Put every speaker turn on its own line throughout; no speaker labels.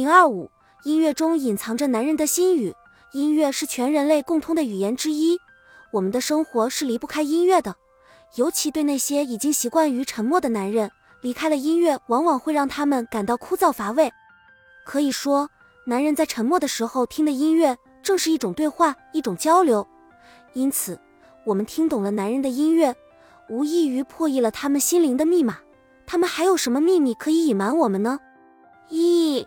零二五，音乐中隐藏着男人的心语。音乐是全人类共通的语言之一，我们的生活是离不开音乐的。尤其对那些已经习惯于沉默的男人，离开了音乐，往往会让他们感到枯燥乏味。可以说，男人在沉默的时候听的音乐，正是一种对话，一种交流。因此，我们听懂了男人的音乐，无异于破译了他们心灵的密码。他们还有什么秘密可以隐瞒我们呢？一，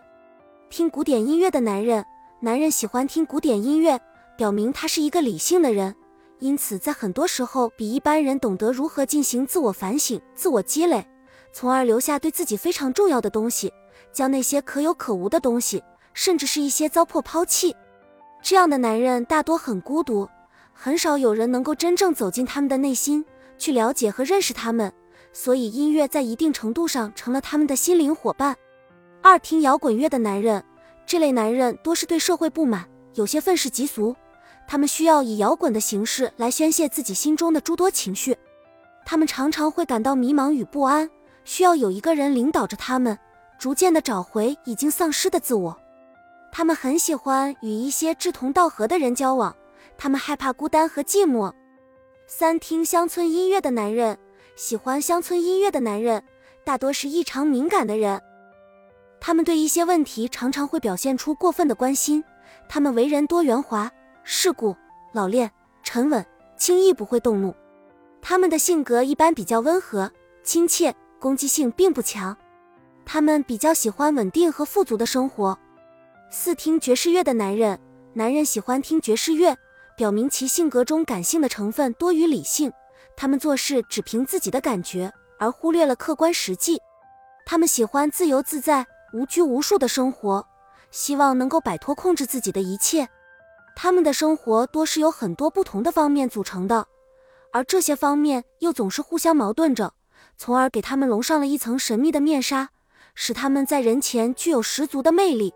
听古典音乐的男人，男人喜欢听古典音乐，表明他是一个理性的人。因此，在很多时候比一般人懂得如何进行自我反省、自我积累，从而留下对自己非常重要的东西，将那些可有可无的东西，甚至是一些糟粕抛弃。这样的男人大多很孤独，很少有人能够真正走进他们的内心，去了解和认识他们。所以，音乐在一定程度上成了他们的心灵伙伴。二，听摇滚乐的男人，这类男人多是对社会不满，有些愤世嫉俗。他们需要以摇滚的形式来宣泄自己心中的诸多情绪，他们常常会感到迷茫与不安，需要有一个人领导着他们，逐渐的找回已经丧失的自我。他们很喜欢与一些志同道合的人交往，他们害怕孤单和寂寞。三听乡村音乐的男人，喜欢乡村音乐的男人大多是异常敏感的人，他们对一些问题常常会表现出过分的关心，他们为人多圆滑。世故、老练、沉稳，轻易不会动怒。他们的性格一般比较温和、亲切，攻击性并不强。他们比较喜欢稳定和富足的生活。四听爵士乐的男人，男人喜欢听爵士乐，表明其性格中感性的成分多于理性。他们做事只凭自己的感觉，而忽略了客观实际。他们喜欢自由自在、无拘无束的生活，希望能够摆脱控制自己的一切。他们的生活多是由很多不同的方面组成的，而这些方面又总是互相矛盾着，从而给他们笼上了一层神秘的面纱，使他们在人前具有十足的魅力。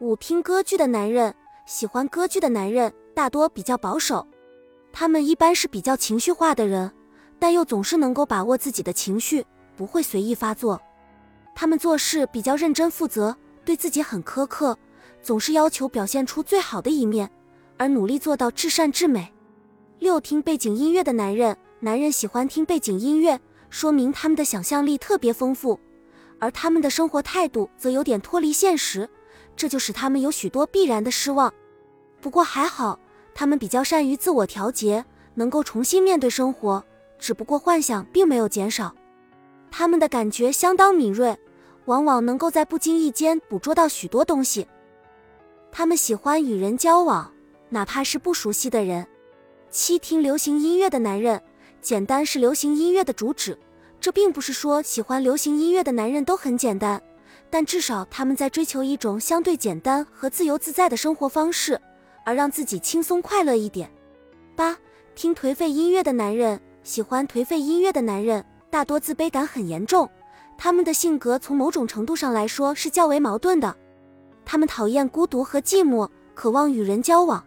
五听歌剧的男人，喜欢歌剧的男人大多比较保守，他们一般是比较情绪化的人，但又总是能够把握自己的情绪，不会随意发作。他们做事比较认真负责，对自己很苛刻，总是要求表现出最好的一面。而努力做到至善至美。六听背景音乐的男人，男人喜欢听背景音乐，说明他们的想象力特别丰富，而他们的生活态度则有点脱离现实，这就使他们有许多必然的失望。不过还好，他们比较善于自我调节，能够重新面对生活，只不过幻想并没有减少。他们的感觉相当敏锐，往往能够在不经意间捕捉到许多东西。他们喜欢与人交往。哪怕是不熟悉的人，七听流行音乐的男人，简单是流行音乐的主旨。这并不是说喜欢流行音乐的男人都很简单，但至少他们在追求一种相对简单和自由自在的生活方式，而让自己轻松快乐一点。八听颓废音乐的男人，喜欢颓废音乐的男人大多自卑感很严重，他们的性格从某种程度上来说是较为矛盾的。他们讨厌孤独和寂寞，渴望与人交往。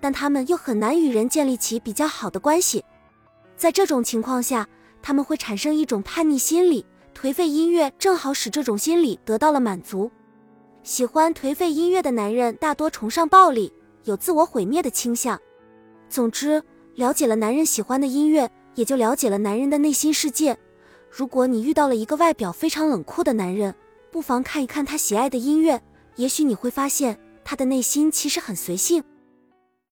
但他们又很难与人建立起比较好的关系，在这种情况下，他们会产生一种叛逆心理。颓废音乐正好使这种心理得到了满足。喜欢颓废音乐的男人大多崇尚暴力，有自我毁灭的倾向。总之，了解了男人喜欢的音乐，也就了解了男人的内心世界。如果你遇到了一个外表非常冷酷的男人，不妨看一看他喜爱的音乐，也许你会发现他的内心其实很随性。